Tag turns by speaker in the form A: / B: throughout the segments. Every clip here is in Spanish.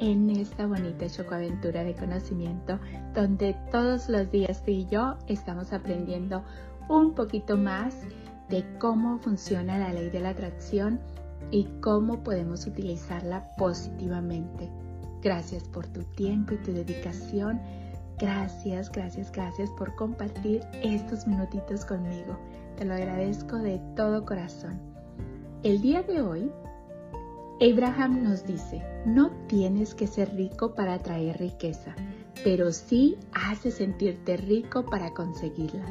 A: en esta bonita chocoaventura de conocimiento donde todos los días tú y yo estamos aprendiendo un poquito más de cómo funciona la ley de la atracción y cómo podemos utilizarla positivamente. Gracias por tu tiempo y tu dedicación. Gracias, gracias, gracias por compartir estos minutitos conmigo. Te lo agradezco de todo corazón. El día de hoy Abraham nos dice, no tienes que ser rico para atraer riqueza, pero sí hace sentirte rico para conseguirla.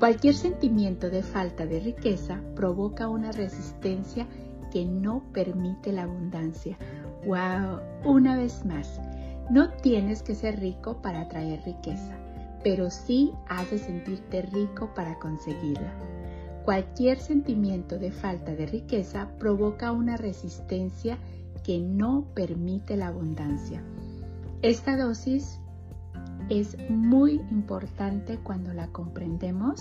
A: Cualquier sentimiento de falta de riqueza provoca una resistencia que no permite la abundancia. ¡Wow! Una vez más, no tienes que ser rico para atraer riqueza, pero sí hace sentirte rico para conseguirla. Cualquier sentimiento de falta de riqueza provoca una resistencia que no permite la abundancia. Esta dosis es muy importante cuando la comprendemos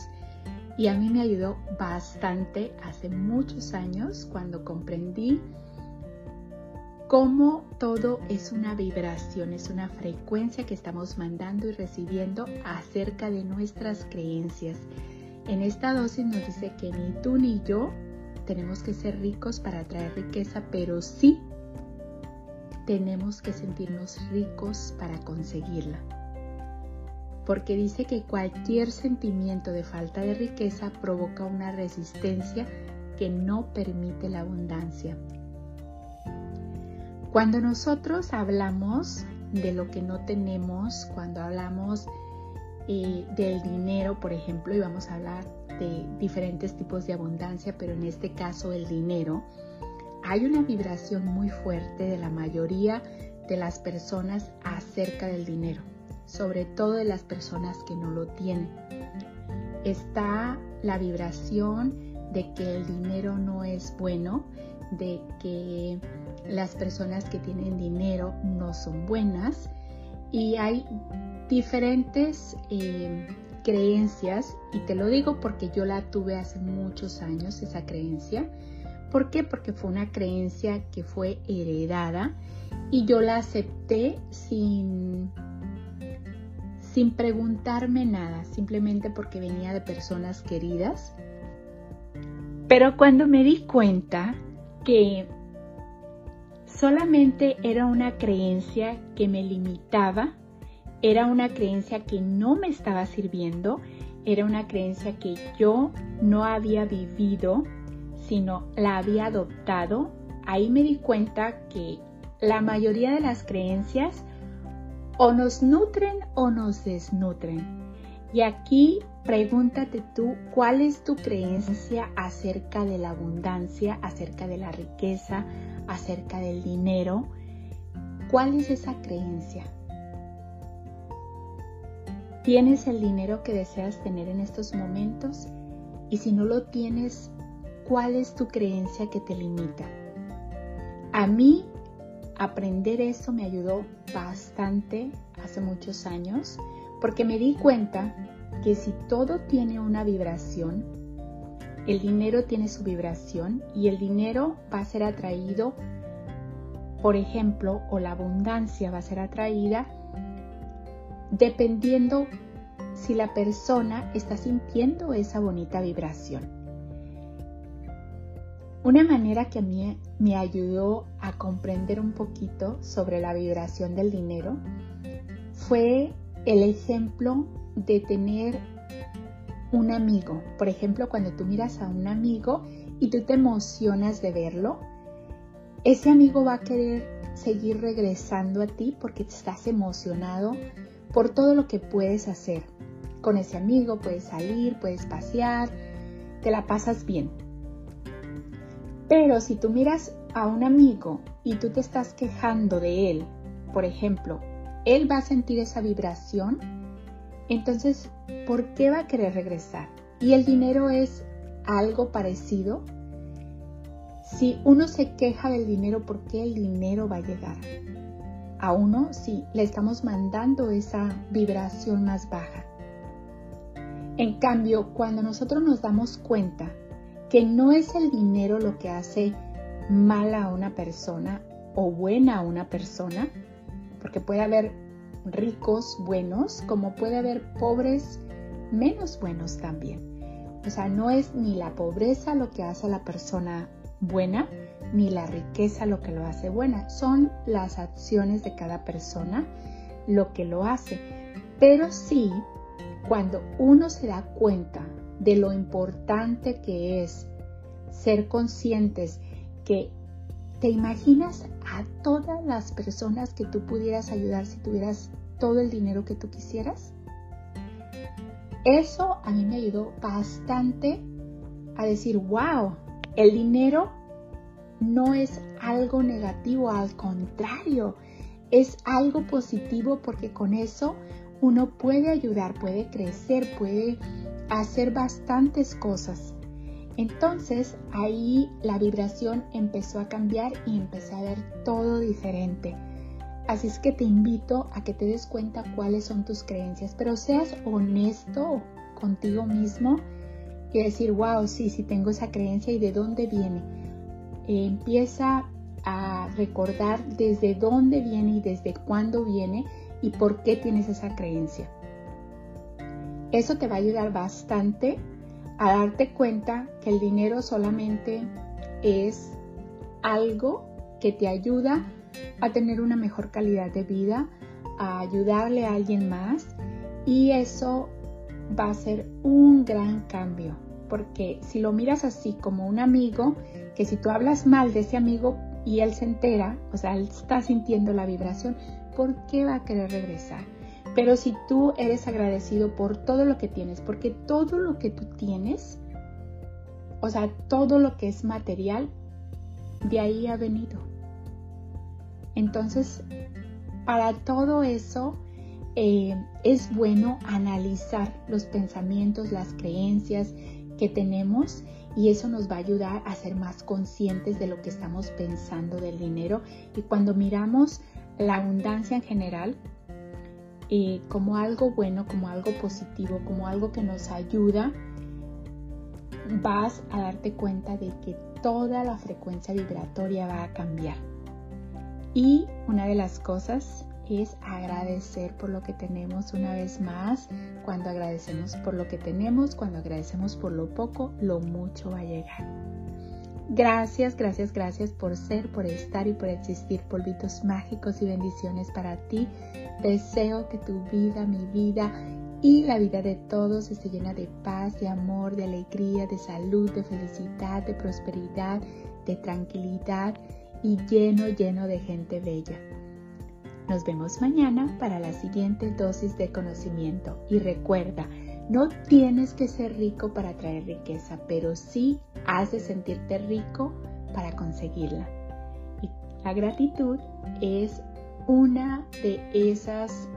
A: y a mí me ayudó bastante hace muchos años cuando comprendí cómo todo es una vibración, es una frecuencia que estamos mandando y recibiendo acerca de nuestras creencias en esta dosis nos dice que ni tú ni yo tenemos que ser ricos para atraer riqueza, pero sí tenemos que sentirnos ricos para conseguirla. Porque dice que cualquier sentimiento de falta de riqueza provoca una resistencia que no permite la abundancia. Cuando nosotros hablamos de lo que no tenemos, cuando hablamos del dinero, por ejemplo, y vamos a hablar de diferentes tipos de abundancia, pero en este caso el dinero, hay una vibración muy fuerte de la mayoría de las personas acerca del dinero, sobre todo de las personas que no lo tienen. Está la vibración de que el dinero no es bueno, de que las personas que tienen dinero no son buenas y hay diferentes eh, creencias y te lo digo porque yo la tuve hace muchos años esa creencia. ¿Por qué? Porque fue una creencia que fue heredada y yo la acepté sin, sin preguntarme nada, simplemente porque venía de personas queridas. Pero cuando me di cuenta que solamente era una creencia que me limitaba, era una creencia que no me estaba sirviendo, era una creencia que yo no había vivido, sino la había adoptado. Ahí me di cuenta que la mayoría de las creencias o nos nutren o nos desnutren. Y aquí pregúntate tú cuál es tu creencia acerca de la abundancia, acerca de la riqueza, acerca del dinero. ¿Cuál es esa creencia? ¿Tienes el dinero que deseas tener en estos momentos? Y si no lo tienes, ¿cuál es tu creencia que te limita? A mí aprender eso me ayudó bastante hace muchos años porque me di cuenta que si todo tiene una vibración, el dinero tiene su vibración y el dinero va a ser atraído, por ejemplo, o la abundancia va a ser atraída dependiendo si la persona está sintiendo esa bonita vibración. Una manera que a mí me ayudó a comprender un poquito sobre la vibración del dinero fue el ejemplo de tener un amigo. Por ejemplo, cuando tú miras a un amigo y tú te emocionas de verlo, ese amigo va a querer seguir regresando a ti porque estás emocionado por todo lo que puedes hacer. Con ese amigo puedes salir, puedes pasear, te la pasas bien. Pero si tú miras a un amigo y tú te estás quejando de él, por ejemplo, él va a sentir esa vibración entonces, ¿por qué va a querer regresar? Y el dinero es algo parecido. Si uno se queja del dinero, ¿por qué el dinero va a llegar? A uno si le estamos mandando esa vibración más baja. En cambio, cuando nosotros nos damos cuenta que no es el dinero lo que hace mal a una persona o buena a una persona, porque puede haber ricos buenos como puede haber pobres menos buenos también. O sea, no es ni la pobreza lo que hace a la persona buena, ni la riqueza lo que lo hace buena. Son las acciones de cada persona lo que lo hace. Pero sí, cuando uno se da cuenta de lo importante que es ser conscientes que te imaginas a todas las personas que tú pudieras ayudar si tuvieras todo el dinero que tú quisieras? Eso a mí me ayudó bastante a decir, wow, el dinero no es algo negativo, al contrario, es algo positivo porque con eso uno puede ayudar, puede crecer, puede hacer bastantes cosas. Entonces ahí la vibración empezó a cambiar y empecé a ver todo diferente. Así es que te invito a que te des cuenta cuáles son tus creencias, pero seas honesto contigo mismo y decir, wow, sí, sí tengo esa creencia y de dónde viene. Empieza a recordar desde dónde viene y desde cuándo viene y por qué tienes esa creencia. Eso te va a ayudar bastante a darte cuenta que el dinero solamente es algo que te ayuda a tener una mejor calidad de vida, a ayudarle a alguien más y eso va a ser un gran cambio. Porque si lo miras así como un amigo, que si tú hablas mal de ese amigo y él se entera, o sea, él está sintiendo la vibración, ¿por qué va a querer regresar? Pero si tú eres agradecido por todo lo que tienes, porque todo lo que tú tienes, o sea, todo lo que es material, de ahí ha venido. Entonces, para todo eso eh, es bueno analizar los pensamientos, las creencias que tenemos y eso nos va a ayudar a ser más conscientes de lo que estamos pensando del dinero. Y cuando miramos la abundancia en general eh, como algo bueno, como algo positivo, como algo que nos ayuda, vas a darte cuenta de que toda la frecuencia vibratoria va a cambiar. Y una de las cosas es agradecer por lo que tenemos una vez más. Cuando agradecemos por lo que tenemos, cuando agradecemos por lo poco, lo mucho va a llegar. Gracias, gracias, gracias por ser, por estar y por existir. Polvitos mágicos y bendiciones para ti. Deseo que tu vida, mi vida y la vida de todos esté llena de paz, de amor, de alegría, de salud, de felicidad, de prosperidad, de tranquilidad y lleno, lleno de gente bella. Nos vemos mañana para la siguiente dosis de conocimiento y recuerda, no tienes que ser rico para traer riqueza, pero sí has de sentirte rico para conseguirla. Y la gratitud es una de esas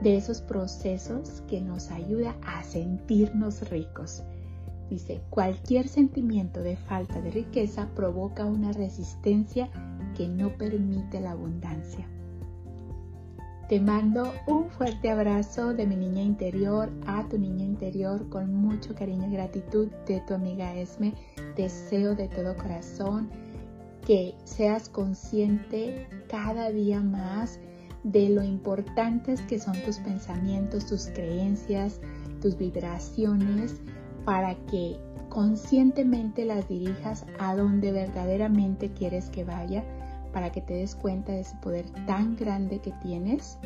A: de esos procesos que nos ayuda a sentirnos ricos. Dice, cualquier sentimiento de falta de riqueza provoca una resistencia que no permite la abundancia. Te mando un fuerte abrazo de mi niña interior a tu niña interior con mucho cariño y gratitud de tu amiga Esme. Deseo de todo corazón que seas consciente cada día más de lo importantes que son tus pensamientos, tus creencias, tus vibraciones para que conscientemente las dirijas a donde verdaderamente quieres que vaya, para que te des cuenta de ese poder tan grande que tienes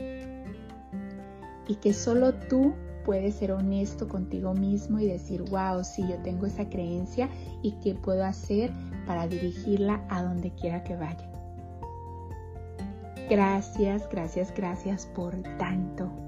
A: y que solo tú puedes ser honesto contigo mismo y decir, wow, sí, yo tengo esa creencia y qué puedo hacer para dirigirla a donde quiera que vaya. Gracias, gracias, gracias por tanto.